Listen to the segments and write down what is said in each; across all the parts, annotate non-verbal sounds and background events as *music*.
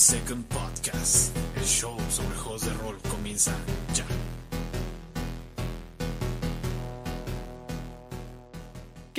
Second Podcast. El show sobre juegos de rol comienza ya.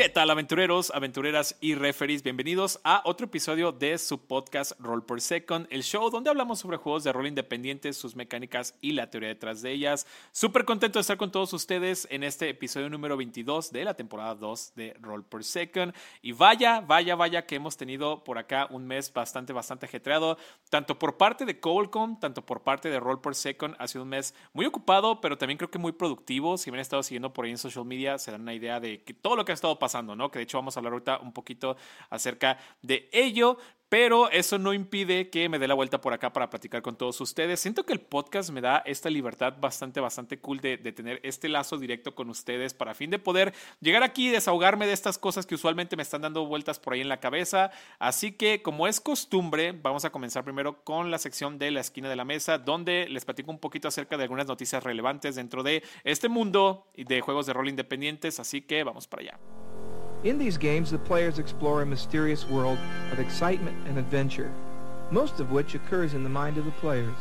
¿Qué tal aventureros, aventureras y referees? Bienvenidos a otro episodio de su podcast Roll per Second, el show donde hablamos sobre juegos de rol independientes, sus mecánicas y la teoría detrás de ellas. Súper contento de estar con todos ustedes en este episodio número 22 de la temporada 2 de Roll per Second. Y vaya, vaya, vaya que hemos tenido por acá un mes bastante, bastante ajetreado, tanto por parte de Coldcom, tanto por parte de Roll per Second. Ha sido un mes muy ocupado, pero también creo que muy productivo. Si me han estado siguiendo por ahí en social media, se dan una idea de que todo lo que ha estado pasando, Que de hecho vamos a hablar ahorita un poquito acerca de ello. Pero eso no impide que me dé la vuelta por acá para platicar con todos ustedes. Siento que el podcast me da esta libertad bastante, bastante cool de, de, tener este lazo directo con ustedes para fin de poder llegar aquí y desahogarme de estas cosas que usualmente me están dando vueltas por ahí en la cabeza. Así que, como es costumbre, vamos a comenzar primero con la sección de la esquina de la mesa, donde les platico un poquito acerca de algunas noticias relevantes dentro de este mundo de juegos de rol independientes. Así que vamos para allá. In these games, the players explore a mysterious world of excitement and adventure, most of which occurs in the mind of the players.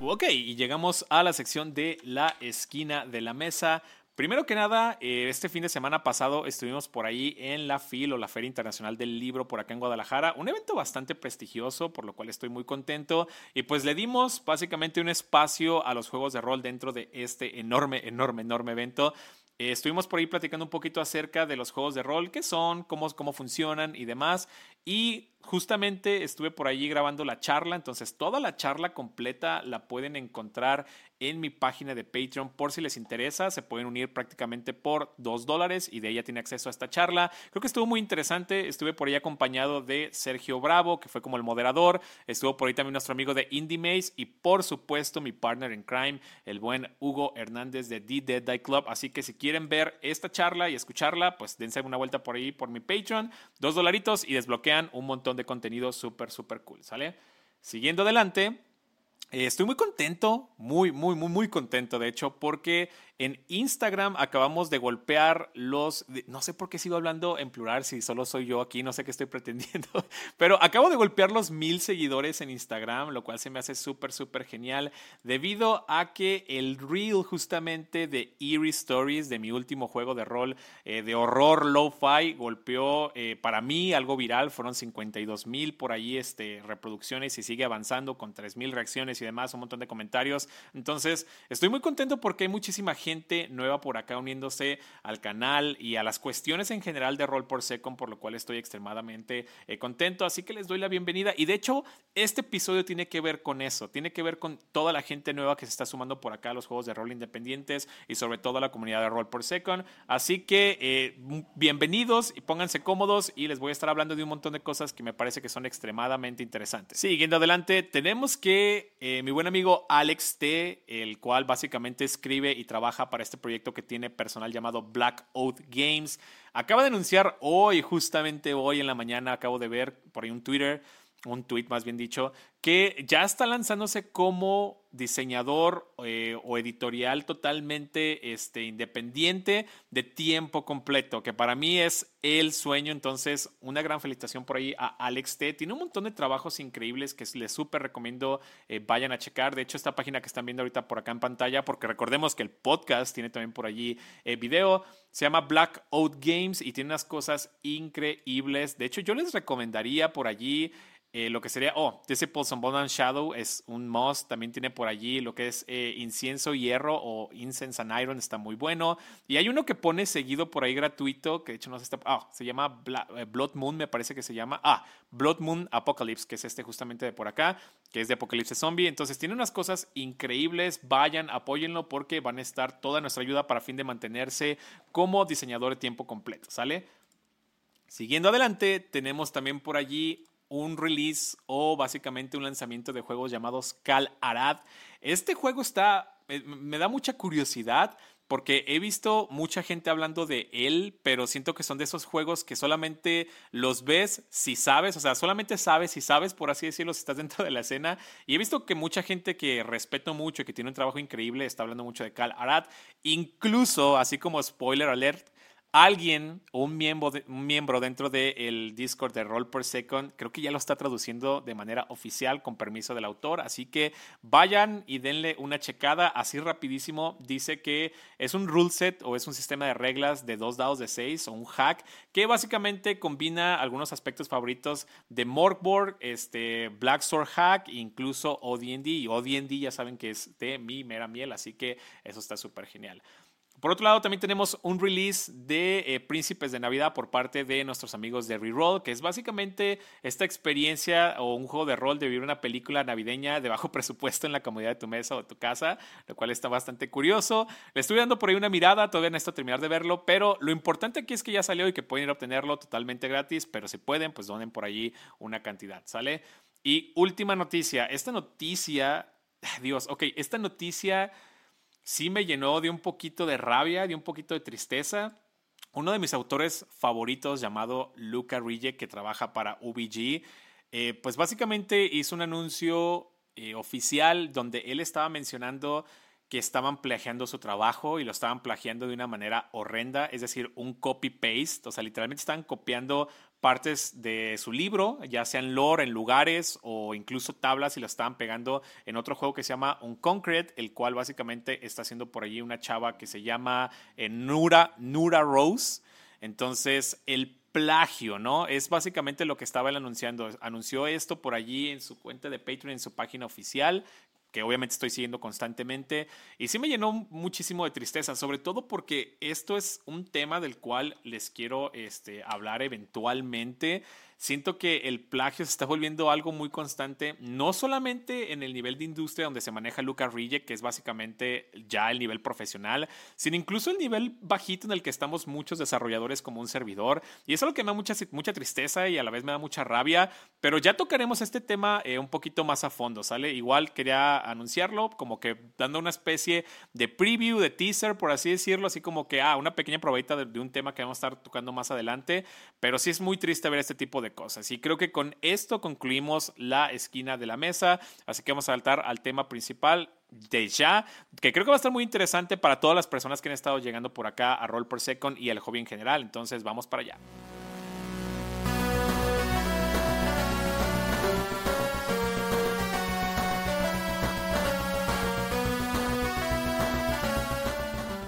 Ok, y llegamos a la sección de la esquina de la mesa. Primero que nada, este fin de semana pasado estuvimos por ahí en la FIL o la Feria Internacional del Libro por acá en Guadalajara, un evento bastante prestigioso, por lo cual estoy muy contento. Y pues le dimos básicamente un espacio a los juegos de rol dentro de este enorme, enorme, enorme evento. Eh, estuvimos por ahí platicando un poquito acerca de los juegos de rol, qué son, cómo, cómo funcionan y demás. Y justamente estuve por allí grabando la charla, entonces toda la charla completa la pueden encontrar en mi página de Patreon por si les interesa. Se pueden unir prácticamente por dos dólares y de ella tiene acceso a esta charla. Creo que estuvo muy interesante. Estuve por ahí acompañado de Sergio Bravo, que fue como el moderador. Estuvo por ahí también nuestro amigo de Indie Maze y por supuesto mi partner en crime, el buen Hugo Hernández de The Dead Die Club. Así que si quieren ver esta charla y escucharla, pues dense una vuelta por ahí por mi Patreon. Dos dolaritos y desbloquean un montón de contenido súper, súper cool. ¿Sale? Siguiendo adelante. Eh, estoy muy contento, muy, muy, muy, muy contento, de hecho, porque en Instagram acabamos de golpear los, no sé por qué sigo hablando en plural, si solo soy yo aquí, no sé qué estoy *laughs* pretendiendo, pero acabo de golpear los mil seguidores en Instagram, lo cual se me hace súper, súper genial, debido a que el reel justamente de Eerie Stories, de mi último juego de rol eh, de horror lo-fi, golpeó eh, para mí algo viral, fueron 52 mil por ahí este, reproducciones y sigue avanzando con 3 mil reacciones y demás, un montón de comentarios. Entonces, estoy muy contento porque hay muchísima gente nueva por acá uniéndose al canal y a las cuestiones en general de Roll por Second, por lo cual estoy extremadamente eh, contento. Así que les doy la bienvenida. Y de hecho, este episodio tiene que ver con eso, tiene que ver con toda la gente nueva que se está sumando por acá a los juegos de rol independientes y sobre todo a la comunidad de Roll por Second. Así que eh, bienvenidos y pónganse cómodos y les voy a estar hablando de un montón de cosas que me parece que son extremadamente interesantes. Siguiendo adelante, tenemos que eh, mi buen amigo Alex T, el cual básicamente escribe y trabaja para este proyecto que tiene personal llamado Black Oath Games, acaba de anunciar hoy, justamente hoy en la mañana, acabo de ver por ahí un Twitter, un tweet más bien dicho, que ya está lanzándose como diseñador eh, o editorial totalmente este, independiente de tiempo completo, que para mí es el sueño. Entonces, una gran felicitación por ahí a Alex T. Tiene un montón de trabajos increíbles que les súper recomiendo eh, vayan a checar. De hecho, esta página que están viendo ahorita por acá en pantalla, porque recordemos que el podcast tiene también por allí eh, video, se llama Black Oat Games y tiene unas cosas increíbles. De hecho, yo les recomendaría por allí eh, lo que sería, oh, Disciples on Bone and Shadow es un must. También tiene por allí lo que es eh, Incienso Hierro o Incense and Iron, está muy bueno. Y hay uno que pone seguido por ahí gratuito, que de hecho no se está. Ah, se llama eh, Blood Moon, me parece que se llama. Ah, Blood Moon Apocalypse, que es este justamente de por acá, que es de Apocalipsis Zombie. Entonces tiene unas cosas increíbles. Vayan, apóyenlo porque van a estar toda nuestra ayuda para fin de mantenerse como diseñador de tiempo completo, ¿sale? Siguiendo adelante, tenemos también por allí un release o básicamente un lanzamiento de juegos llamados Cal Arad. Este juego está, me da mucha curiosidad porque he visto mucha gente hablando de él, pero siento que son de esos juegos que solamente los ves si sabes, o sea, solamente sabes si sabes, por así decirlo, si estás *laughs* dentro de la escena. Y he visto que mucha gente que respeto mucho y que tiene un trabajo increíble está hablando mucho de Cal Arad. Incluso, así como spoiler alert, alguien un miembro, un miembro dentro del Discord de Roll Per Second, creo que ya lo está traduciendo de manera oficial con permiso del autor. Así que vayan y denle una checada así rapidísimo. Dice que es un rule set o es un sistema de reglas de dos dados de seis o un hack que básicamente combina algunos aspectos favoritos de Morkborg, este, Black Sword Hack, incluso OD&D. Y OD&D ya saben que es de mi mera miel, así que eso está súper genial. Por otro lado, también tenemos un release de eh, Príncipes de Navidad por parte de nuestros amigos de Reroll, que es básicamente esta experiencia o un juego de rol de vivir una película navideña de bajo *laughs* presupuesto en la comodidad de tu mesa o tu casa, lo cual está bastante curioso. Le estoy dando por ahí una mirada, todavía necesito terminar de verlo, pero lo importante aquí es que ya salió y que pueden ir a obtenerlo totalmente gratis, pero si pueden, pues donen por allí una cantidad, ¿sale? Y última noticia, esta noticia, *sighs* Dios, ok, esta noticia sí me llenó de un poquito de rabia, de un poquito de tristeza. Uno de mis autores favoritos llamado Luca Rige, que trabaja para UBG, eh, pues básicamente hizo un anuncio eh, oficial donde él estaba mencionando que estaban plagiando su trabajo y lo estaban plagiando de una manera horrenda, es decir, un copy-paste, o sea, literalmente estaban copiando partes de su libro, ya sean lore en lugares o incluso tablas y lo estaban pegando en otro juego que se llama Unconcrete, el cual básicamente está haciendo por allí una chava que se llama eh, Nura, Nura Rose. Entonces, el plagio, ¿no? Es básicamente lo que estaba él anunciando. Anunció esto por allí en su cuenta de Patreon, en su página oficial, que obviamente estoy siguiendo constantemente. Y sí me llenó muchísimo de tristeza, sobre todo porque esto es un tema del cual les quiero este, hablar eventualmente siento que el plagio se está volviendo algo muy constante, no solamente en el nivel de industria donde se maneja Luca Rige, que es básicamente ya el nivel profesional, sino incluso el nivel bajito en el que estamos muchos desarrolladores como un servidor. Y es lo que me da mucha, mucha tristeza y a la vez me da mucha rabia, pero ya tocaremos este tema eh, un poquito más a fondo, ¿sale? Igual quería anunciarlo, como que dando una especie de preview, de teaser, por así decirlo, así como que, ah, una pequeña probadita de, de un tema que vamos a estar tocando más adelante, pero sí es muy triste ver este tipo de cosas. Y creo que con esto concluimos la esquina de la mesa, así que vamos a saltar al tema principal de ya, que creo que va a estar muy interesante para todas las personas que han estado llegando por acá a Roll per Second y al hobby en general. Entonces vamos para allá.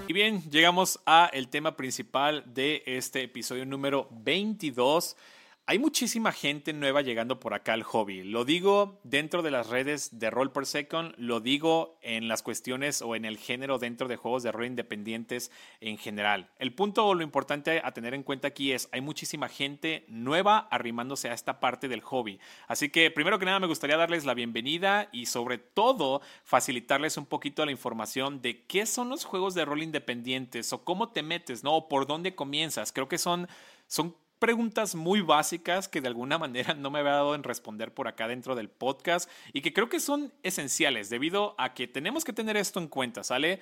Y bien, llegamos a el tema principal de este episodio número 22 hay muchísima gente nueva llegando por acá al hobby. Lo digo dentro de las redes de Roll Per Second, lo digo en las cuestiones o en el género dentro de juegos de rol independientes en general. El punto o lo importante a tener en cuenta aquí es, hay muchísima gente nueva arrimándose a esta parte del hobby. Así que primero que nada me gustaría darles la bienvenida y sobre todo facilitarles un poquito la información de qué son los juegos de rol independientes o cómo te metes, ¿no? O por dónde comienzas. Creo que son, son preguntas muy básicas que de alguna manera no me había dado en responder por acá dentro del podcast y que creo que son esenciales debido a que tenemos que tener esto en cuenta, ¿sale?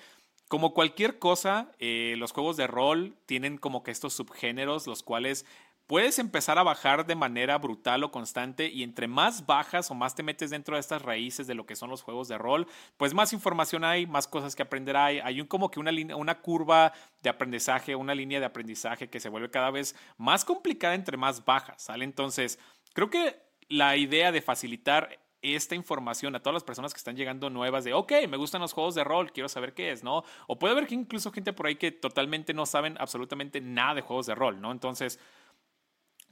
Como cualquier cosa, eh, los juegos de rol tienen como que estos subgéneros, los cuales puedes empezar a bajar de manera brutal o constante y entre más bajas o más te metes dentro de estas raíces de lo que son los juegos de rol, pues más información hay, más cosas que aprender hay, hay un, como que una, una curva de aprendizaje, una línea de aprendizaje que se vuelve cada vez más complicada entre más bajas, ¿sale? Entonces, creo que la idea de facilitar esta información a todas las personas que están llegando nuevas de, ok, me gustan los juegos de rol, quiero saber qué es, ¿no? O puede haber que incluso gente por ahí que totalmente no saben absolutamente nada de juegos de rol, ¿no? Entonces,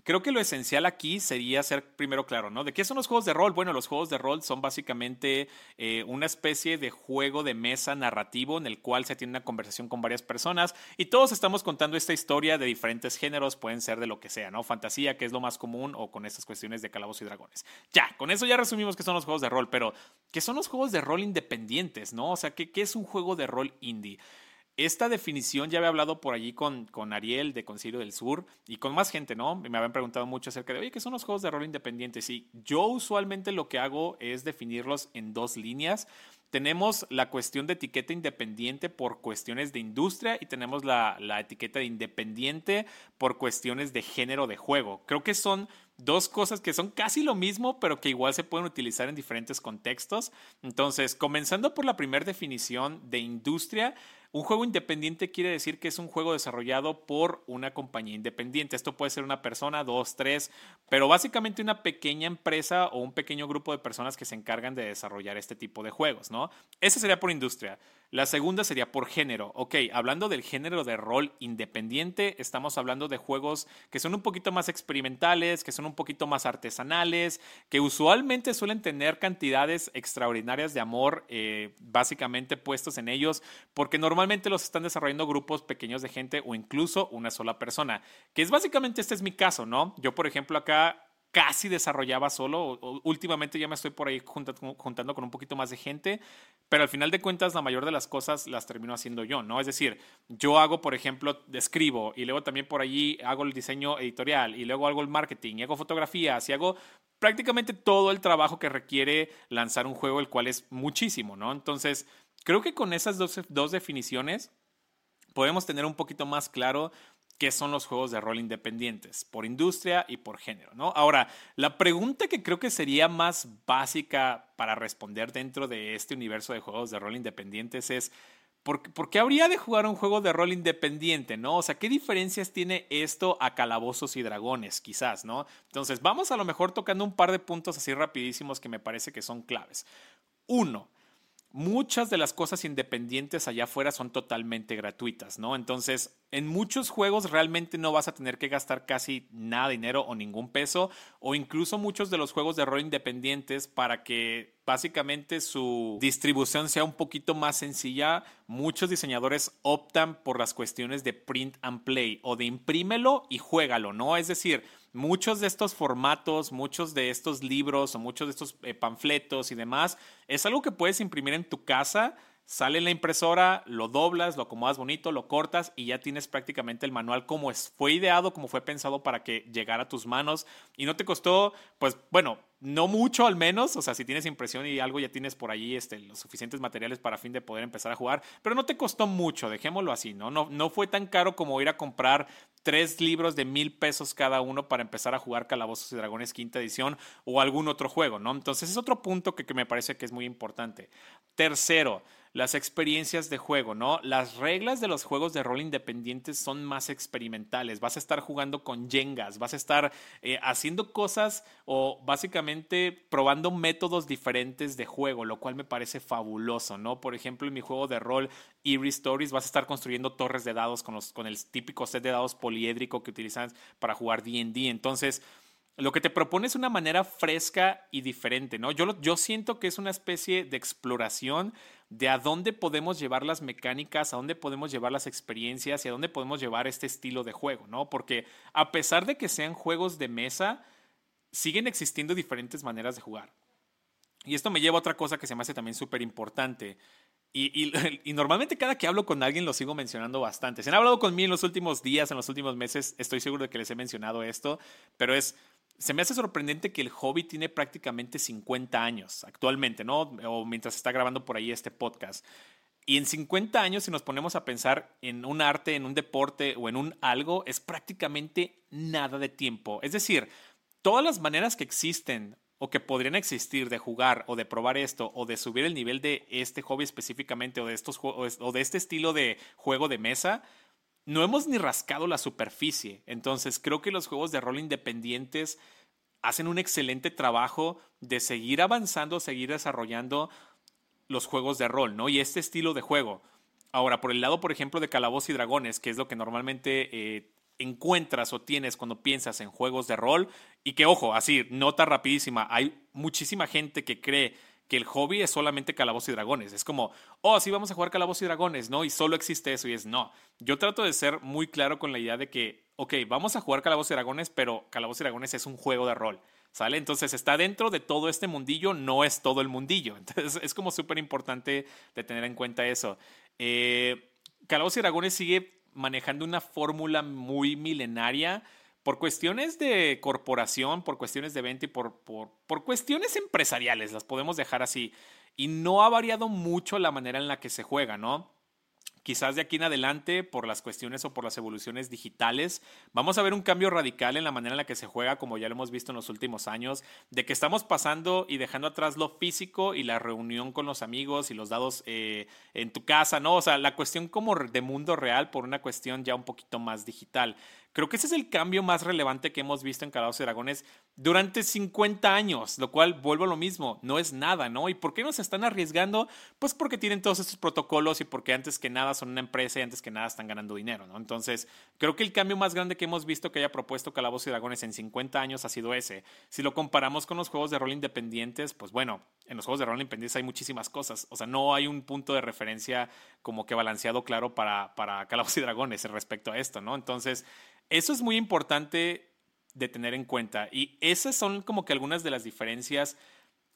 Creo que lo esencial aquí sería ser primero claro, ¿no? ¿De qué son los juegos de rol? Bueno, los juegos de rol son básicamente eh, una especie de juego de mesa narrativo en el cual se tiene una conversación con varias personas y todos estamos contando esta historia de diferentes géneros, pueden ser de lo que sea, ¿no? Fantasía, que es lo más común, o con estas cuestiones de calabozos y dragones. Ya, con eso ya resumimos qué son los juegos de rol, pero ¿qué son los juegos de rol independientes, ¿no? O sea, ¿qué, qué es un juego de rol indie? Esta definición ya había hablado por allí con, con Ariel de Concilio del Sur y con más gente, ¿no? Me habían preguntado mucho acerca de, oye, ¿qué son los juegos de rol independientes? Y yo usualmente lo que hago es definirlos en dos líneas. Tenemos la cuestión de etiqueta independiente por cuestiones de industria y tenemos la, la etiqueta de independiente por cuestiones de género de juego. Creo que son dos cosas que son casi lo mismo, pero que igual se pueden utilizar en diferentes contextos. Entonces, comenzando por la primera definición de industria, Un juego independiente quiere decir que es un juego desarrollado por una compañía independiente. Esto puede ser una persona, dos, tres, pero básicamente una pequeña empresa o un pequeño grupo de personas que se encargan de desarrollar este tipo de juegos, ¿no? Ese sería por industria. La segunda sería por género. Ok, hablando del género de rol independiente, estamos hablando de juegos que son un poquito más experimentales, que son un poquito más artesanales, que usualmente suelen tener cantidades extraordinarias de amor eh, básicamente puestos en ellos, porque normalmente los están desarrollando grupos pequeños de gente o incluso una sola persona, que es básicamente este es mi caso, ¿no? Yo, por ejemplo, acá casi desarrollaba solo. Últimamente ya me estoy por ahí juntando con un poquito más de gente, pero al final de cuentas la mayor de las cosas las termino haciendo yo, ¿no? Es decir, yo hago, por ejemplo, escribo y luego también por allí hago el diseño editorial y luego hago el marketing y hago fotografías y hago prácticamente todo el trabajo que requiere lanzar un juego, el cual es muchísimo, ¿no? Entonces, creo que con esas dos, dos definiciones podemos tener un poquito más claro qué son los juegos de rol independientes, por industria y por género, ¿no? Ahora, la pregunta que creo que sería más básica para responder dentro de este universo de juegos de rol independientes es, ¿por, ¿por, qué habría de jugar un juego de rol independiente, no? O sea, ¿qué diferencias tiene esto a Calabozos y Dragones, quizás, no? Entonces, vamos a lo mejor tocando un par de puntos así rapidísimos que me parece que son claves. Uno, muchas de las cosas independientes allá afuera son totalmente gratuitas, ¿no? Entonces, en muchos juegos realmente no vas a tener que gastar casi nada dinero o ningún peso, o incluso muchos de los juegos de rol independientes para que básicamente su distribución sea un poquito más sencilla, muchos diseñadores optan por las cuestiones de print and play o de imprímelo y juégalo, ¿no? Es decir, muchos de estos formatos, muchos de estos libros o muchos de estos eh, panfletos y demás, es algo que puedes imprimir en tu casa Sale en la impresora, lo doblas, lo acomodas bonito, lo cortas y ya tienes prácticamente el manual como es, fue ideado, como fue pensado para que llegara a tus manos y no te costó, pues bueno, no mucho al menos, o sea, si tienes impresión y algo ya tienes por allí este, los suficientes materiales para fin de poder empezar a jugar, pero no te costó mucho, dejémoslo así, ¿no? No, no fue tan caro como ir a comprar tres libros de mil pesos cada uno para empezar a jugar Calabozos y Dragones quinta edición o algún otro juego, ¿no? Entonces es otro punto que, que me parece que es muy importante. Tercero, las experiencias de juego, ¿no? Las reglas de los juegos de rol independientes son más experimentales. Vas a estar jugando con jengas, vas a estar eh, haciendo cosas o básicamente probando métodos diferentes de juego, lo cual me parece fabuloso, ¿no? Por ejemplo, en mi juego de rol Eerie Stories vas a estar construyendo torres de dados con, los, con el típico set de dados poliédrico que utilizas para jugar D&D. Entonces, lo que te propone es una manera fresca y diferente, ¿no? Yo, yo siento que es una especie de exploración de a dónde podemos llevar las mecánicas, a dónde podemos llevar las experiencias y a dónde podemos llevar este estilo de juego, ¿no? Porque a pesar de que sean juegos de mesa, siguen existiendo diferentes maneras de jugar. Y esto me lleva a otra cosa que se me hace también súper importante. Y, *laughs* y, normalmente cada que hablo con alguien lo sigo mencionando bastante. Se han hablado conmigo en los últimos días, en los últimos meses, estoy seguro de que les he mencionado esto, pero es se me hace sorprendente que el hobby tiene prácticamente 50 años actualmente, ¿no? O mientras está grabando por ahí este podcast. Y en 50 años, si nos ponemos a pensar en un arte, en un deporte o en un algo, es prácticamente nada de tiempo. Es decir, todas las maneras que existen o que podrían existir de jugar o de probar esto o de subir el nivel de este hobby específicamente o de estos o de este estilo de juego de mesa no hemos ni rascado la superficie. Entonces creo que los juegos de rol independientes hacen un excelente trabajo de seguir avanzando, seguir desarrollando los juegos de rol, ¿no? Y este estilo de juego. Ahora, por el lado, por ejemplo, de Calabozos y Dragones, que es lo que normalmente eh, encuentras o tienes cuando piensas en juegos de rol, y que, ojo, así, nota rapidísima, hay muchísima gente que cree que el hobby es solamente calabozos y dragones. Es como, oh, sí, vamos a jugar calabozos y dragones, ¿no? Y solo existe eso. Y es, no. Yo trato de ser muy claro con la idea de que, ok, vamos a jugar calabozos y dragones, pero calabozos y dragones es un juego de rol. ¿Sale? Entonces está dentro de todo este mundillo, no es todo el mundillo. *laughs* Entonces es como súper importante de tener en cuenta eso. Eh, calabozos y dragones sigue manejando una fórmula muy milenaria por cuestiones de corporación, por cuestiones de venta y por, por, por, cuestiones empresariales, las podemos dejar así. Y no ha variado mucho la manera en la que se juega, ¿no? quizás de aquí en adelante, por las cuestiones o por las evoluciones digitales, vamos a ver un cambio radical en la manera en la que se juega, como ya lo hemos visto en los últimos años, de que estamos pasando y dejando atrás lo físico y la reunión con los amigos y los dados eh, en tu casa, ¿no? O sea, la cuestión como de mundo real por una cuestión ya un poquito más digital. Creo que ese es el cambio más relevante que hemos visto en Calabozos y Dragones durante 50 años, lo cual vuelvo a lo mismo, no es nada, ¿no? ¿Y por qué nos están arriesgando? Pues porque tienen todos estos protocolos y porque antes que nada son una empresa y antes que nada están ganando dinero, ¿no? Entonces, creo que el cambio más grande que hemos visto que haya propuesto Calabozos y Dragones en 50 años ha sido ese. Si lo comparamos con los juegos de rol independientes, pues bueno, en los juegos de rol independientes hay muchísimas cosas, o sea, no hay un punto de referencia como que balanceado claro para, para y Dragones respecto a esto, ¿no? Entonces, eso es muy importante de tener en cuenta. Y esas son como que algunas de las diferencias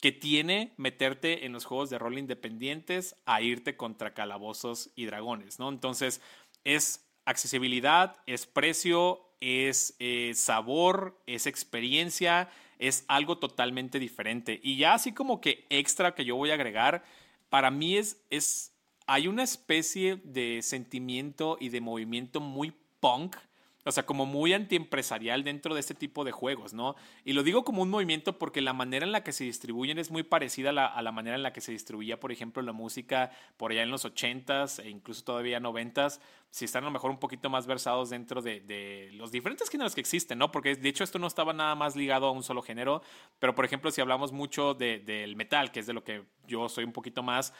que tiene meterte en los juegos de rol independientes a irte contra calabozos y dragones, ¿no? Entonces, es accesibilidad, es precio, es eh, sabor, es experiencia, es algo totalmente diferente. Y ya así como que extra que yo voy a agregar, para mí es, es hay una especie de sentimiento y de movimiento muy punk o sea, como muy antiempresarial dentro de este tipo de juegos, ¿no? Y lo digo como un movimiento porque la manera en la que se distribuyen es muy parecida a la, manera en la que se distribuía, por ejemplo, la música por allá en los 80s e incluso todavía 90s, si están a lo mejor un poquito más versados dentro de, los diferentes géneros que existen, ¿no? Porque de hecho esto no estaba nada más ligado a un solo género, pero por ejemplo, si hablamos mucho del metal, que es de lo que yo soy un poquito más,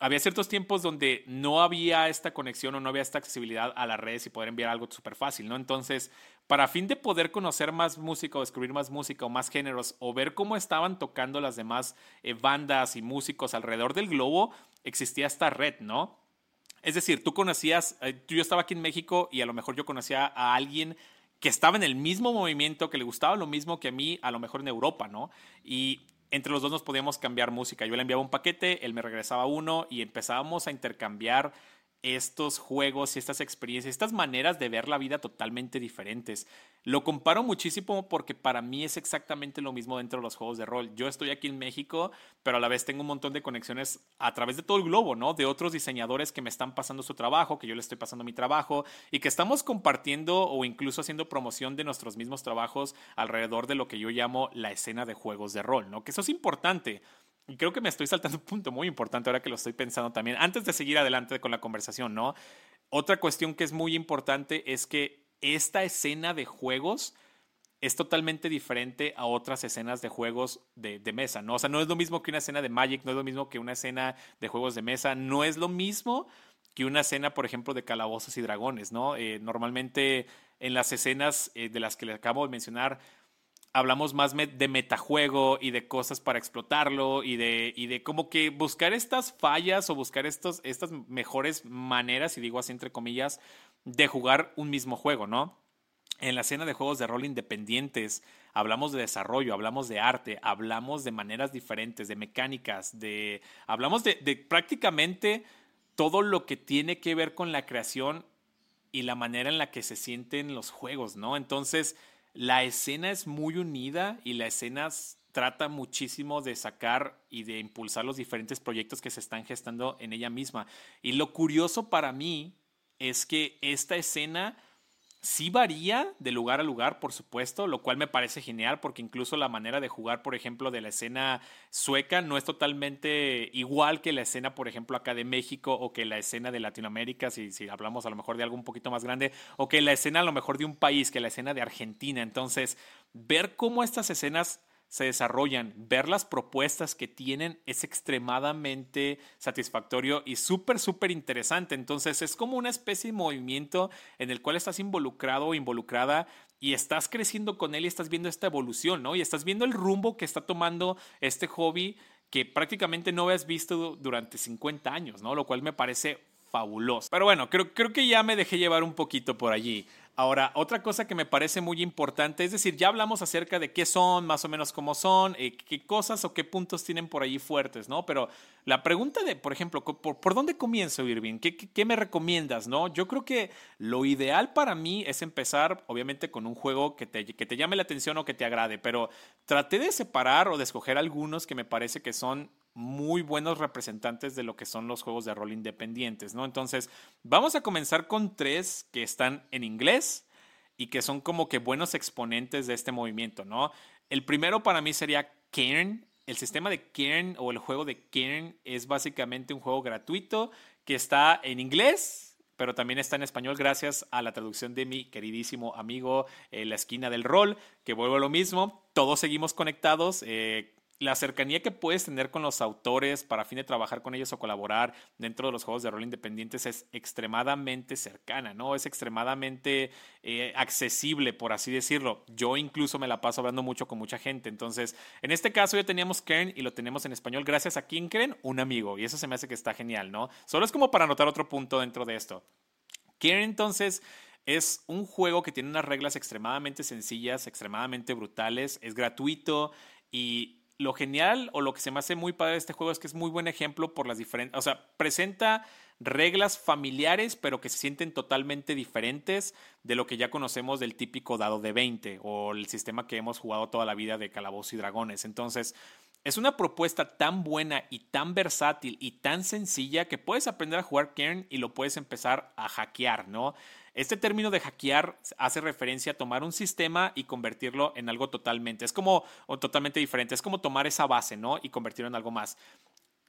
había ciertos tiempos donde no había esta conexión o no había esta accesibilidad a las redes y poder enviar algo súper fácil, ¿no? Entonces, para fin de poder conocer más música o descubrir más música o más géneros o ver cómo estaban tocando las demás eh, bandas y músicos alrededor del globo, existía esta red, ¿no? Es decir, tú conocías, eh, yo estaba aquí en México y a lo mejor yo conocía a alguien que estaba en el mismo movimiento, que le gustaba lo mismo que a mí, a lo mejor en Europa, ¿no? Y entre los dos nos podíamos cambiar música. Yo le enviaba un paquete, él me regresaba uno y empezábamos a intercambiar estos juegos y estas experiencias, estas maneras de ver la vida totalmente diferentes. Lo comparo muchísimo porque para mí es exactamente lo mismo dentro de los juegos de rol. Yo estoy aquí en México, pero a la vez tengo un montón de conexiones a través de todo el globo, ¿no? De otros diseñadores que me están pasando su trabajo, que yo le estoy pasando mi trabajo y que estamos compartiendo o incluso haciendo promoción de nuestros mismos trabajos alrededor de lo que yo llamo la escena de juegos de rol, ¿no? Que eso es importante y creo que me estoy saltando un punto muy importante ahora que lo estoy pensando también, antes de seguir adelante con la conversación, ¿no? Otra cuestión que es muy importante es que esta escena de juegos es totalmente diferente a otras escenas de juegos de, mesa, ¿no? O sea, no es lo mismo que una escena de Magic, no es lo mismo que una escena de juegos de mesa, no es lo mismo que una escena, por ejemplo, de calabozos y dragones, ¿no? Eh, normalmente en las escenas eh, de las que le acabo de mencionar, hablamos más de metajuego y de cosas para explotarlo y de, y de como que buscar estas fallas o buscar estos, estas mejores maneras, y digo así entre comillas, de jugar un mismo juego, ¿no? En la escena de juegos de rol independientes hablamos de desarrollo, hablamos de arte, hablamos de maneras diferentes, de mecánicas, de hablamos de, de prácticamente todo lo que tiene que ver con la creación y la manera en la que se sienten los juegos, ¿no? Entonces, la escena es muy unida y la escena trata muchísimo de sacar y de impulsar los diferentes proyectos que se están gestando en ella misma. Y lo curioso para mí es que esta escena Sí varía de lugar a lugar, por supuesto, lo cual me parece genial porque incluso la manera de jugar, por ejemplo, de la escena sueca no es totalmente igual que la escena, por ejemplo, acá de México o que la escena de Latinoamérica, si, si hablamos a lo mejor de algo un poquito más grande, o que la escena a lo mejor de un país, que la escena de Argentina. Entonces, ver cómo estas escenas se desarrollan, ver las propuestas que tienen es extremadamente satisfactorio y súper, súper interesante. Entonces es como una especie de movimiento en el cual estás involucrado o involucrada y estás creciendo con él y estás viendo esta evolución, ¿no? Y estás viendo el rumbo que está tomando este hobby que prácticamente no habías visto durante 50 años, ¿no? Lo cual me parece fabuloso. Pero bueno, creo, creo que ya me dejé llevar un poquito por allí. Ahora, otra cosa que me parece muy importante, es decir, ya hablamos acerca de qué son, más o menos cómo son, eh, qué cosas o qué puntos tienen por allí fuertes, ¿no? Pero la pregunta de, por ejemplo, ¿por, dónde comienzo, Irving? ¿Qué, ¿Qué, me recomiendas, no? Yo creo que lo ideal para mí es empezar, obviamente, con un juego que te, que te llame la atención o que te agrade, pero traté de separar o de escoger algunos que me parece que son muy buenos representantes de lo que son los juegos de rol independientes, ¿no? Entonces, vamos a comenzar con tres que están en inglés y que son como que buenos exponentes de este movimiento, ¿no? El primero para mí sería Cairn. El sistema de Cairn o el juego de Cairn es básicamente un juego gratuito que está en inglés, pero también está en español gracias a la traducción de mi queridísimo amigo eh, La Esquina del Rol, que vuelvo a lo mismo, todos seguimos conectados. Eh, la cercanía que puedes tener con los autores para fin de trabajar con ellos o colaborar dentro de los juegos de rol independientes es extremadamente cercana, ¿no? Es extremadamente eh, accesible, por así decirlo. Yo incluso me la paso hablando mucho con mucha gente. Entonces, en este caso ya teníamos Kern y lo tenemos en español gracias a quien creen, un amigo. Y eso se me hace que está genial, ¿no? Solo es como para anotar otro punto dentro de esto. Kern entonces... Es un juego que tiene unas reglas extremadamente sencillas, extremadamente brutales, es gratuito y lo genial o lo que se me hace muy padre de este juego es que es muy buen ejemplo por las diferentes, o sea, presenta reglas familiares, pero que se sienten totalmente diferentes de lo que ya conocemos del típico dado de 20 o el sistema que hemos jugado toda la vida de Calabozos y Dragones. Entonces, es una propuesta tan buena y tan versátil y tan sencilla que puedes aprender a jugar Kern y lo puedes empezar a hackear, ¿no? Este término de hackear hace referencia a tomar un sistema y convertirlo en algo totalmente. Es como o totalmente diferente. Es como tomar esa base, ¿no? Y convertirlo en algo más.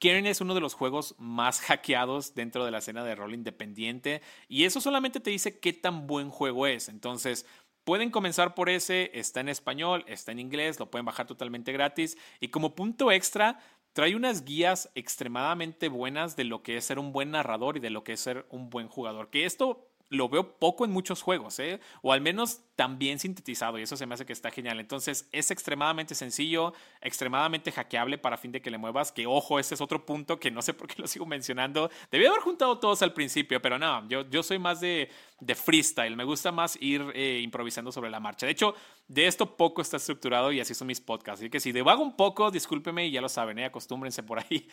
Kern es uno de los juegos más *laughs* hackeados dentro de la escena de rol independiente y eso solamente te dice qué tan buen juego es. Entonces, pueden comenzar por ese, está en español, está en inglés, lo pueden bajar totalmente gratis y como punto extra, trae unas guías extremadamente buenas de lo que es ser un buen narrador y de lo que es ser un buen jugador. Que esto lo veo poco en muchos juegos, ¿eh? o al menos también sintetizado, y eso se me hace que está genial. Entonces, es extremadamente sencillo, extremadamente hackeable para fin de que le muevas, que ojo, ese es otro punto que no sé por qué lo sigo mencionando. Debí haber juntado todos al principio, pero no, yo, yo soy más de, de freestyle, me gusta más ir eh, improvisando sobre la marcha. De hecho, de esto poco está estructurado y así son mis podcasts, así que si debago un poco, discúlpeme y ya lo saben, ¿eh? acostúmbrense por ahí.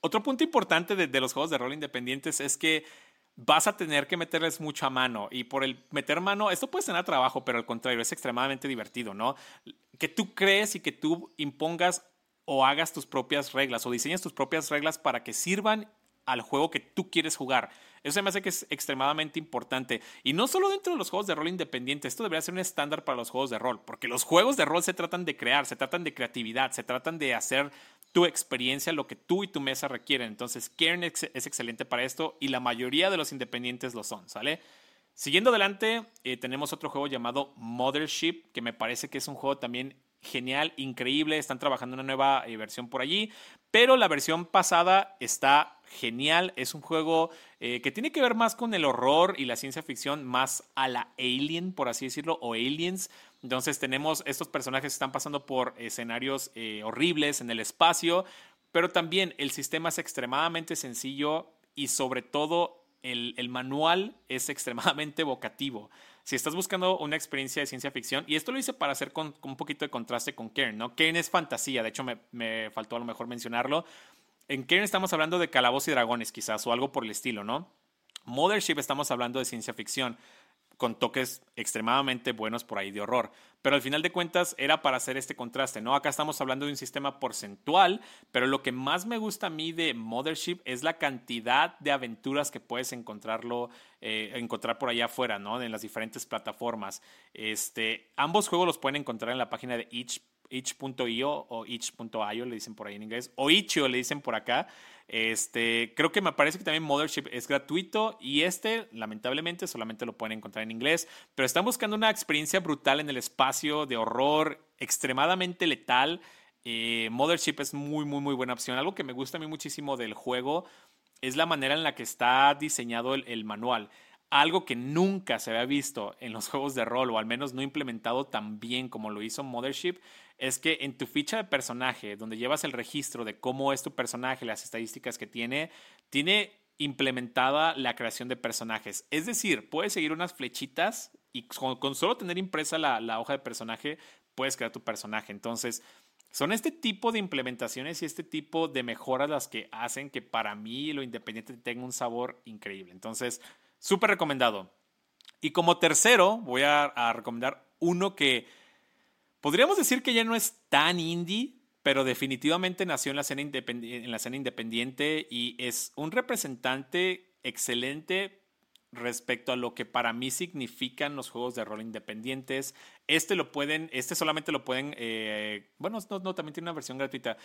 otro punto importante de, de los juegos de rol independientes es que vas a tener que meterles mucha mano. Y por el meter mano, esto puede tener trabajo, pero al contrario, es extremadamente divertido, ¿no? Que tú crees y que tú impongas o hagas tus propias reglas o diseñes tus propias reglas para que sirvan al juego que tú quieres jugar. Eso se me hace que es extremadamente importante. Y no solo dentro de los juegos de rol independientes, esto debería ser un estándar para los juegos de rol, porque los juegos de rol se tratan de crear, se tratan de creatividad, se tratan de hacer tu experiencia, lo que tú y tu mesa requieren. Entonces, Kern es excelente para esto y la mayoría de los independientes lo son, ¿sale? Siguiendo adelante, eh, tenemos otro juego llamado Mothership, que me parece que es un juego también genial, increíble. Están trabajando una nueva eh, versión por allí, pero la versión pasada está genial. Es un juego eh, que tiene que ver más con el horror y la ciencia ficción, más a la Alien, por así decirlo, o Aliens. Entonces tenemos estos personajes que están pasando por escenarios eh, horribles en el espacio, pero también el sistema es extremadamente sencillo y sobre todo el, manual es extremadamente evocativo si estás buscando una experiencia de ciencia ficción, y esto lo hice para hacer con, un poquito de contraste con Kern, ¿no? Kern es fantasía, de hecho me, me, faltó a lo mejor mencionarlo. En Kern estamos hablando de calabozos y dragones quizás, o algo por el estilo, ¿no? Mothership estamos hablando de ciencia ficción con toques extremadamente buenos por ahí de horror. Pero al final de cuentas era para hacer este contraste, ¿no? Acá estamos hablando de un sistema porcentual, pero lo que más me gusta a mí de Mothership es la cantidad de aventuras que puedes encontrarlo, eh, encontrar por allá afuera, ¿no? En las diferentes plataformas. Este, ambos juegos los pueden encontrar en la página de Itch itch.io o itch.io le dicen por ahí en inglés, o itch.io le dicen por acá. Este, creo que me parece que también Mothership es gratuito y este, lamentablemente, solamente lo pueden encontrar en inglés. Pero están buscando una experiencia brutal en el espacio de horror, extremadamente letal. Eh, Mothership es muy, muy, muy buena opción. Algo que me gusta a mí muchísimo del juego es la manera en la que está diseñado el, el manual algo que nunca se había visto en los *laughs* juegos de rol, o al menos no implementado tan bien como lo hizo Mothership, es que en tu ficha de personaje, donde llevas el registro de cómo es tu personaje, las estadísticas que tiene, tiene implementada la creación de personajes. Es decir, puedes seguir unas flechitas y con, solo tener impresa la, la, hoja de personaje, puedes crear tu personaje. Entonces, son este tipo de implementaciones y este tipo de mejoras las que hacen que para mí lo independiente tenga un sabor increíble. Entonces, súper recomendado. Y como tercero, voy a, a recomendar uno que Podríamos decir que ya no es tan indie, pero definitivamente nació en la, escena en la escena independiente y es un representante excelente respecto a lo que para mí significan los juegos de rol independientes. Este lo pueden, este solamente lo pueden, eh, bueno, no, no, también tiene una versión gratuita.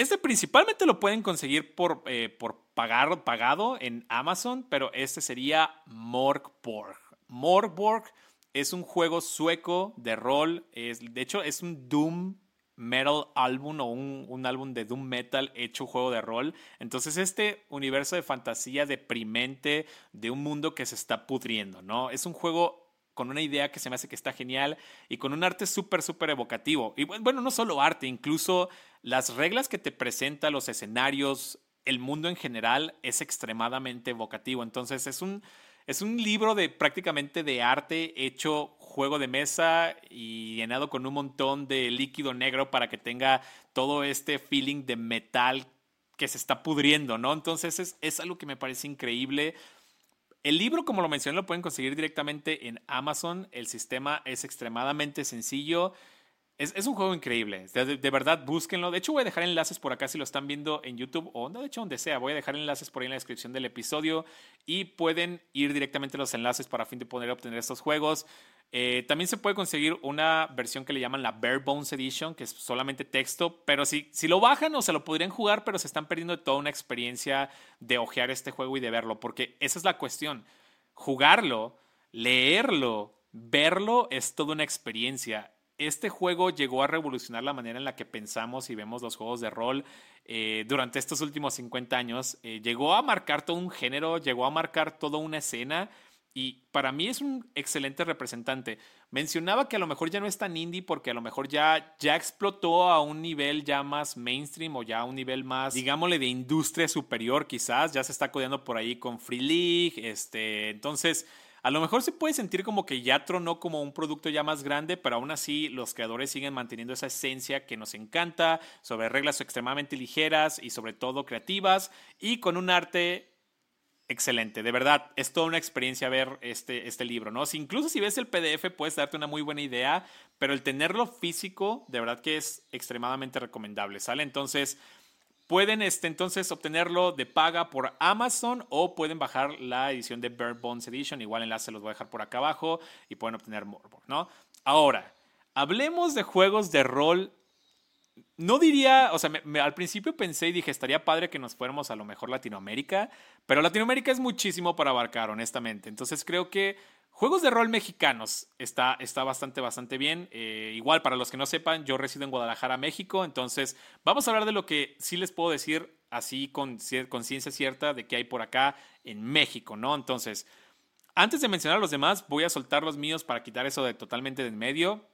Este principalmente lo pueden conseguir por, eh, por pagar, pagado en Amazon, pero este sería Morgborg. Morgborg es un juego sueco de rol, es, de hecho es un Doom metal álbum o un, álbum de doom metal hecho juego de rol. Entonces este universo de fantasía deprimente de un mundo que se está pudriendo, ¿no? Es un juego con una idea que se me hace que está genial y con un arte súper, súper evocativo. Y bueno, no solo arte, incluso las reglas que te presenta, los escenarios, el mundo en general es extremadamente evocativo. Entonces es un, es un libro de prácticamente de arte hecho juego de mesa y llenado con un montón de líquido negro para que tenga todo este feeling de metal que se está pudriendo, ¿no? Entonces es, es algo que me parece increíble. El libro, como lo mencioné, lo pueden conseguir directamente en Amazon. El sistema es extremadamente sencillo. Es, un juego increíble. De, verdad, búsquenlo. De hecho, voy a dejar enlaces por acá si lo están viendo en YouTube o de hecho donde sea. Voy a dejar enlaces por ahí en la descripción del episodio y pueden ir directamente a los enlaces para fin de poder obtener estos juegos. Eh, también se puede conseguir una versión que le llaman la Bare Bones Edition, que es solamente texto, pero si, si lo bajan o se lo podrían jugar, pero se están perdiendo toda una experiencia de ojear este juego y de verlo, porque esa es la cuestión. Jugarlo, leerlo, verlo es toda una experiencia. Este juego llegó a revolucionar la manera en la que pensamos y vemos los juegos de rol eh, durante estos últimos 50 años. Eh, llegó a marcar todo un género, llegó a marcar toda una escena y para mí es un excelente representante. Mencionaba que a lo mejor ya no es tan indie porque a lo mejor ya, ya explotó a un nivel ya más mainstream o ya a un nivel más, digámosle, de industria superior quizás. Ya se está codeando por ahí con Free League. Este, entonces, a lo mejor se puede sentir como que ya tronó como un producto ya más grande, pero aún así los creadores siguen manteniendo esa esencia que nos encanta, sobre reglas extremadamente ligeras y sobre todo creativas y con un arte excelente. De verdad, es toda una experiencia ver este, este libro, ¿no? Si, incluso si ves el PDF puedes darte una muy buena idea, pero el tenerlo físico, de verdad que es extremadamente recomendable, ¿sale? Entonces, pueden este, entonces obtenerlo de paga por Amazon o pueden bajar la edición de Bird Bones Edition. Igual enlace los voy a dejar por acá abajo y pueden obtener Morborg, ¿no? Ahora, hablemos de juegos de rol no diría, o sea, al principio pensé y dije, estaría padre que nos fuéramos a lo mejor Latinoamérica, pero Latinoamérica es muchísimo para abarcar, honestamente. Entonces creo que juegos de rol mexicanos está, está bastante, bastante bien. Eh, igual, para los que no sepan, yo resido en Guadalajara, México, entonces vamos a hablar de lo que sí les puedo decir así con conciencia cierta de que hay por acá en México, ¿no? Entonces, antes de mencionar a los demás, voy a soltar los míos para quitar eso de totalmente de en medio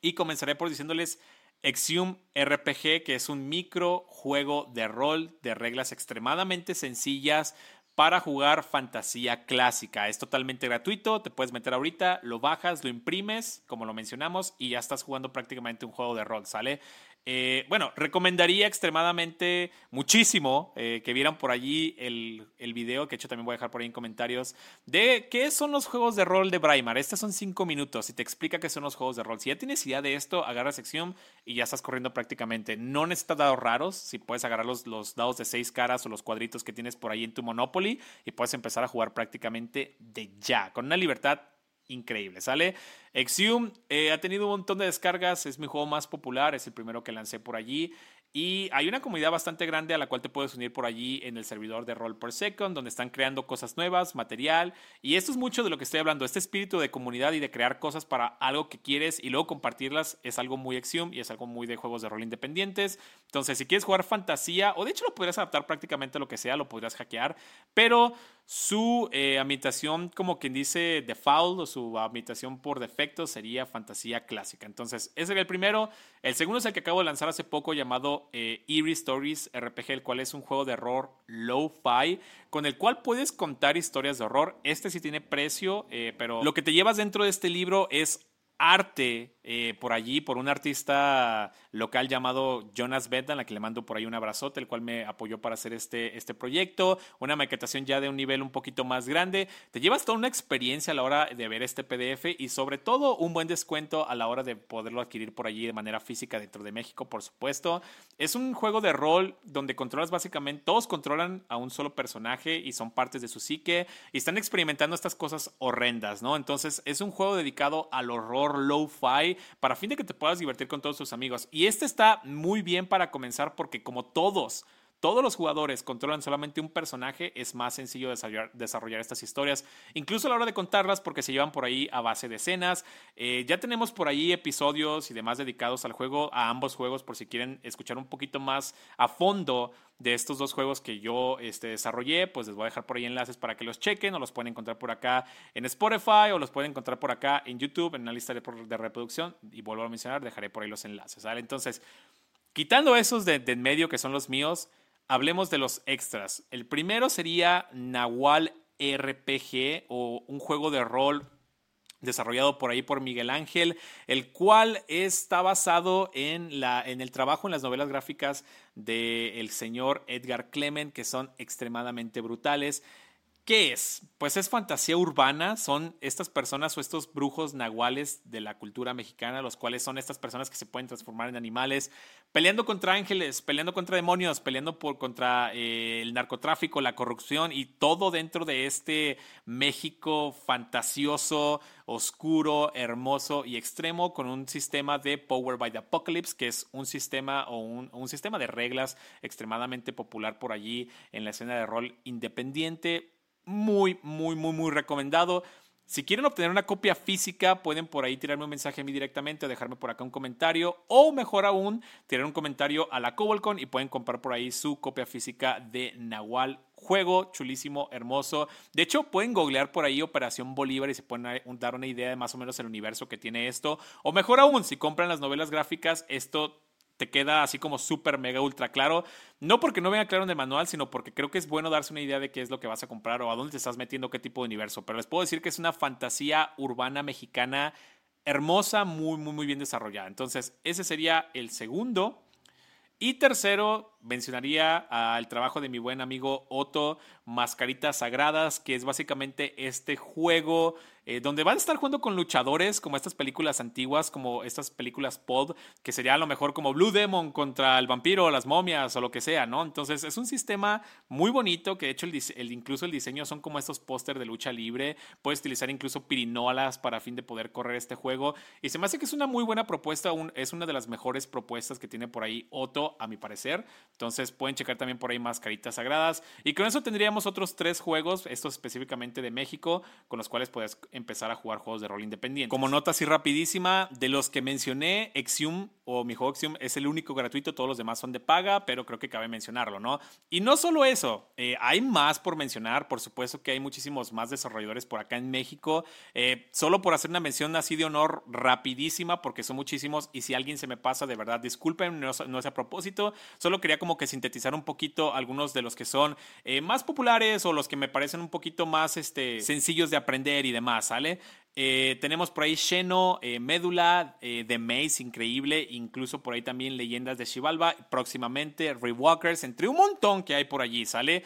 y comenzaré por diciéndoles Exium RPG, que es un micro juego de rol de reglas extremadamente sencillas para jugar fantasía clásica. Es totalmente gratuito, te puedes meter ahorita, lo bajas, lo imprimes, como lo mencionamos, y ya estás jugando prácticamente un juego de rol, ¿sale? Eh, bueno, recomendaría extremadamente muchísimo eh, que vieran por allí el, el, video, que hecho también voy a dejar por ahí en comentarios, de qué son los juegos de rol de Braimar. Estos son cinco minutos y te explica qué son los juegos de rol. Si ya tienes idea de esto, agarra sección y ya estás corriendo prácticamente. No necesitas dados raros, si puedes agarrar los, los dados de seis caras o los cuadritos que tienes por ahí en tu Monopoly y puedes empezar a jugar prácticamente de ya, con una libertad increíble, ¿sale? Exium eh, ha tenido un montón de descargas, es mi juego más popular, es el primero que lancé por allí. Y hay una comunidad bastante grande a la cual te puedes unir por allí en el servidor de Roll per Second, donde están creando cosas nuevas, material. Y esto es mucho de lo que estoy hablando. Este espíritu de comunidad y de crear cosas para algo que quieres y luego compartirlas es algo muy Exium y es algo muy de juegos de rol independientes. Entonces, si quieres jugar fantasía, o de hecho lo podrías adaptar prácticamente a lo que sea, lo podrías hackear. Pero su eh, ambientación, como quien dice default o su ambientación por defecto sería fantasía clásica. Entonces, ese sería el primero. El segundo es el que acabo de lanzar hace poco llamado eh, Eerie Stories RPG, el cual es un juego de horror low-fi con el cual puedes contar historias de horror. Este sí tiene precio, eh, pero lo que te llevas dentro de este libro es arte por allí, por un artista local llamado Jonas Beta, en la que le mando por ahí un abrazote, el cual me apoyó para hacer este, este proyecto. Una maquetación ya de un nivel un poquito más grande. Te llevas toda una experiencia a la hora de ver este PDF y sobre todo un buen descuento a la hora de poderlo adquirir por allí de manera física dentro de México, por supuesto. Es un juego de rol donde controlas básicamente, todos controlan a un solo personaje y son partes de su psique y están experimentando estas cosas horrendas, ¿no? Entonces es un juego dedicado al horror low-fi para fin de que te puedas divertir con todos tus amigos. Y este está muy bien para comenzar porque como todos todos los jugadores controlan solamente un personaje, es más sencillo desarrollar, estas historias, incluso a la hora de contarlas porque se llevan por ahí a base de escenas. Eh, ya tenemos por ahí episodios y demás dedicados al juego, a ambos juegos, por si quieren escuchar un poquito más a fondo de estos dos juegos que yo este, desarrollé, pues les voy a dejar por ahí enlaces para que los chequen o los pueden encontrar por acá en Spotify o los pueden encontrar por acá en YouTube en una lista de, reproducción y vuelvo a mencionar, dejaré por ahí los enlaces. Entonces, quitando esos de, de en medio que son los míos, hablemos de los extras. El primero sería Nahual RPG o un juego de rol desarrollado por ahí por Miguel Ángel, el cual está basado en, la, en el trabajo en las novelas gráficas del señor Edgar Clement, que son extremadamente brutales. ¿Qué es? Pues es fantasía urbana, son estas personas o estos brujos nahuales de la cultura mexicana, los cuales son estas personas que se pueden transformar en animales, peleando contra ángeles, peleando contra demonios, peleando por, contra eh, el narcotráfico, la corrupción y todo dentro de este México fantasioso, oscuro, hermoso y extremo con un sistema de Power by the Apocalypse, que es un sistema o un, un sistema de reglas extremadamente popular por allí en la escena de rol independiente muy, muy, muy, muy recomendado. Si quieren obtener una copia física, pueden por ahí tirarme un mensaje a mí directamente o dejarme por acá un comentario. O mejor aún, tirar un comentario a la Cobolcon y pueden comprar por ahí su copia física de Nahual. Juego chulísimo, hermoso. De hecho, pueden googlear por ahí Operación Bolívar y se pueden dar una idea de más o menos el universo que tiene esto. O mejor aún, si compran las novelas gráficas, esto te queda así como súper, mega, ultra claro. No porque no venga claro en el manual, sino porque creo que es bueno darse una idea de qué es lo que vas a comprar o a dónde te estás metiendo, qué tipo de universo. Pero les puedo decir que es una fantasía urbana mexicana hermosa, muy, muy, muy bien desarrollada. Entonces, ese sería el segundo. Y tercero, mencionaría al trabajo de mi buen amigo Otto, Mascaritas Sagradas, que es básicamente este juego eh, donde van a estar jugando con luchadores, como estas películas antiguas, como estas películas pod, que sería a lo mejor como Blue Demon contra el vampiro, las momias o lo que sea, ¿no? Entonces es un sistema muy bonito, que de hecho el, incluso el diseño son como estos póster de lucha libre, puedes utilizar incluso pirinolas para fin de poder correr este juego, y se me hace que es una muy buena propuesta, es una de las mejores propuestas que tiene por ahí Otto, a mi parecer. Entonces pueden checar también por ahí Mascaritas Sagradas. Y con eso tendríamos otros tres juegos, estos específicamente de México, con los cuales puedes empezar a jugar juegos de rol independiente. Como nota así rapidísima, de los que mencioné, Exium o mi juego es el único gratuito, todos los demás son de paga, pero creo que cabe mencionarlo, ¿no? Y no solo eso, eh, hay más por mencionar, por supuesto que hay muchísimos más desarrolladores por acá en México. Eh, solo por hacer una mención así de honor rapidísima, porque son muchísimos, y si alguien se me pasa, de verdad, disculpen, no, no es a propósito, solo quería como que sintetizar un poquito algunos de los que son eh, más populares o los que me parecen un poquito más este, sencillos de aprender y demás, ¿sale? Eh, tenemos por ahí Sheno, eh, Médula, eh, The Maze, increíble. Incluso por ahí también Leyendas de Xibalba. Próximamente Rewalkers, entre un montón que hay por allí, ¿sale?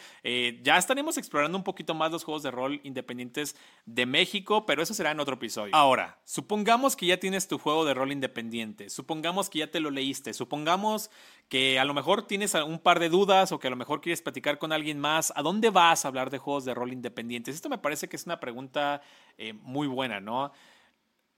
ya estaremos explorando un poquito más los juegos de rol independientes de México, pero eso será en otro episodio. Ahora, supongamos que ya tienes tu juego de rol independiente. Supongamos que ya te lo leíste. Supongamos que a lo mejor tienes un par de dudas o que a lo mejor quieres platicar con alguien más. ¿A dónde vas a hablar de juegos de rol independientes? Esto me parece que es una pregunta muy buena. ¿no?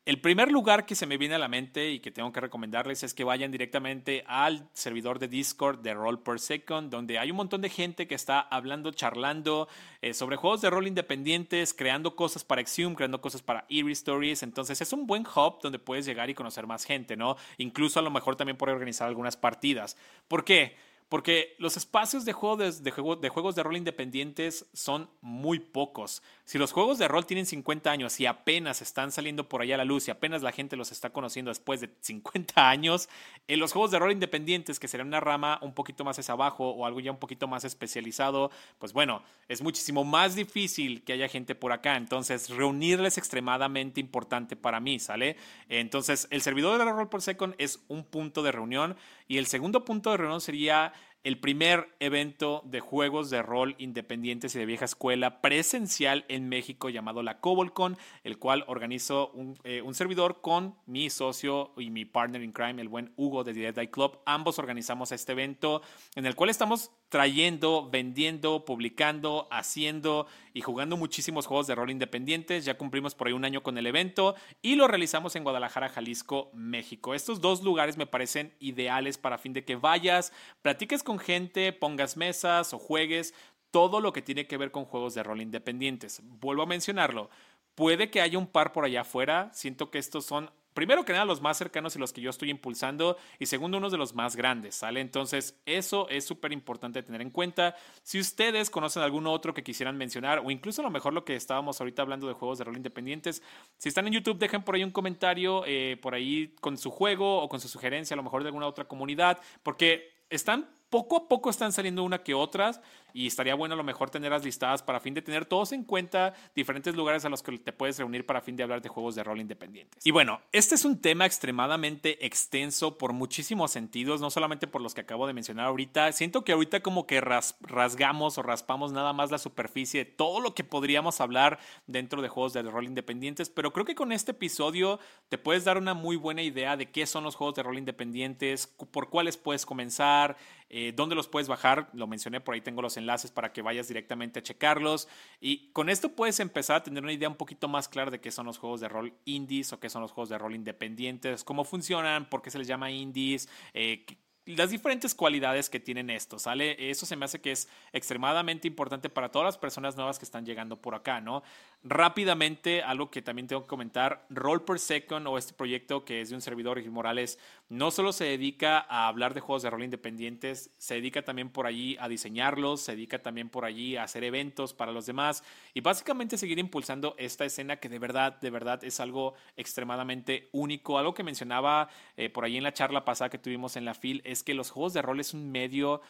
El primer lugar que se me viene a la mente y que tengo que recomendarles es que vayan directamente al servidor de Discord de Roll Per Second, donde hay un montón de gente que está hablando, charlando eh, sobre juegos de rol independientes, creando cosas para Exium, creando cosas para Eerie Stories. Entonces es un buen hub donde puedes llegar y conocer más gente, ¿no? Incluso a lo mejor también por organizar algunas partidas. ¿Por qué? porque los espacios de, de, de juegos de rol independientes son muy pocos. Si los juegos de rol tienen 50 años y apenas están saliendo por allá a la luz y apenas la gente los está conociendo después de 50 años, en los juegos de rol independientes, que serían una rama un poquito más hacia abajo o algo ya un poquito más especializado, pues bueno, es muchísimo más difícil que haya gente por acá. Entonces, reunirles es extremadamente importante para mí, ¿sale? Entonces, el servidor de la Roll por Second es un punto de reunión y el segundo punto de reunión sería el primer evento de juegos de rol independientes y de vieja escuela presencial en México llamado la Cobolcon, el cual organizó un, eh, un, servidor con mi socio y mi partner in crime, el buen Hugo de The Dead Club. Ambos organizamos este evento en el cual estamos trayendo, vendiendo, publicando, haciendo y jugando muchísimos juegos de rol independientes. Ya cumplimos por ahí un año con el evento y lo realizamos en Guadalajara, Jalisco, México. Estos dos lugares me parecen ideales para fin de que vayas, platiques con gente, pongas mesas o juegues todo lo que tiene que ver con juegos de rol independientes. Vuelvo a mencionarlo. Puede que haya un par por allá afuera. Siento que estos son primero que nada los más cercanos y los que yo estoy impulsando y segundo uno de los más grandes, ¿sale? Entonces eso es súper importante tener en cuenta. Si ustedes conocen algún otro que quisieran mencionar o incluso a lo mejor lo que estábamos ahorita hablando de juegos de rol independientes, si están en YouTube dejen por ahí un comentario eh, por ahí con su juego o con su sugerencia a lo mejor de alguna otra comunidad porque están poco a poco están saliendo una que otras y estaría bueno a lo mejor tenerlas listadas para fin de tener todos en cuenta diferentes lugares a los que te puedes reunir para fin de hablar de juegos de rol independientes. Y bueno, este es un tema extremadamente extenso por muchísimos sentidos, no solamente por los que acabo de mencionar ahorita. Siento que ahorita como que rasgamos o raspamos nada más la superficie de todo lo que podríamos hablar dentro de juegos de rol independientes, pero creo que con este episodio te puedes dar una muy buena idea de qué son los juegos de rol independientes, por cuáles puedes comenzar, eh, dónde los puedes bajar, lo mencioné, por ahí tengo los enlaces para que vayas directamente a checarlos. Y con esto puedes empezar a tener una idea un poquito más clara de qué son los juegos de rol indies o qué son los juegos de rol independientes, cómo funcionan, por qué se les llama indies, eh, las diferentes cualidades que tienen esto, ¿sale? Eso se me hace que es extremadamente importante para todas las personas nuevas que están llegando por acá, ¿no? Rápidamente, algo que también tengo que comentar, Roll per Second o este proyecto que es de un servidor, Gil Morales, no solo se dedica a hablar de juegos de rol independientes, se dedica también por allí a diseñarlos, se dedica también por allí a hacer eventos para los demás y básicamente seguir impulsando esta escena que de verdad, de verdad es algo extremadamente único. Algo que mencionaba eh, por allí en la charla pasada que tuvimos en la FIL es que los juegos de rol es un medio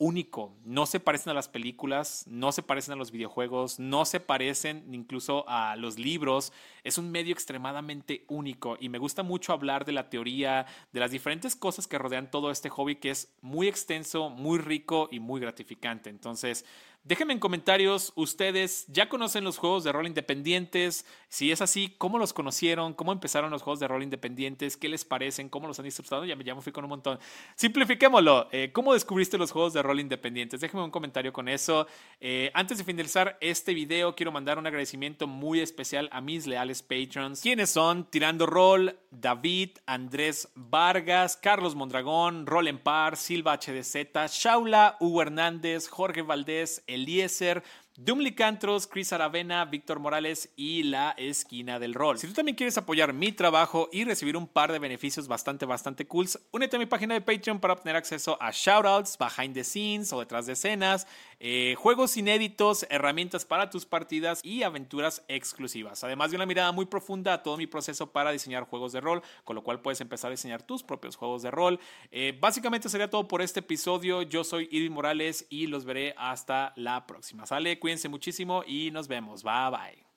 único. No se parecen a las películas, no se parecen a los videojuegos, no se parecen incluso a los libros. Es un medio extremadamente único y me gusta mucho hablar de la teoría, de las diferentes cosas que rodean todo este hobby que es muy extenso, muy rico y muy gratificante. Entonces, Déjenme en comentarios, ustedes ya conocen los juegos de rol independientes. Si es así, ¿cómo los conocieron? ¿Cómo empezaron los juegos de rol independientes? ¿Qué les parecen? ¿Cómo los han disfrutado? Ya me, ya fui con un montón. Simplifiquémoslo. Eh, ¿Cómo descubriste los juegos de rol independientes? Déjenme un comentario con eso. Eh, antes de finalizar este video, quiero mandar un agradecimiento muy especial a mis leales patrons. ¿Quiénes son? Tirando Roll, David, Andrés Vargas, Carlos Mondragón, Roll en Par, Silva HDZ, Shaula, Hugo Hernández, Jorge Valdés, Eliezer, Dumlicantros, Chris Aravena, Víctor Morales y la esquina del rol. Si tú también quieres apoyar mi trabajo y recibir un par de beneficios bastante, bastante cool, únete a mi página de Patreon para obtener acceso a shoutouts, behind the scenes o detrás de escenas, eh, juegos inéditos, herramientas para tus partidas y aventuras exclusivas. Además de una mirada muy profunda a todo mi proceso para diseñar juegos de rol, con lo cual puedes empezar a diseñar tus propios juegos de rol. Eh, básicamente sería todo por este episodio. Yo soy Irving Morales y los veré hasta la próxima. Sale, cuídense muchísimo y nos vemos. Bye bye.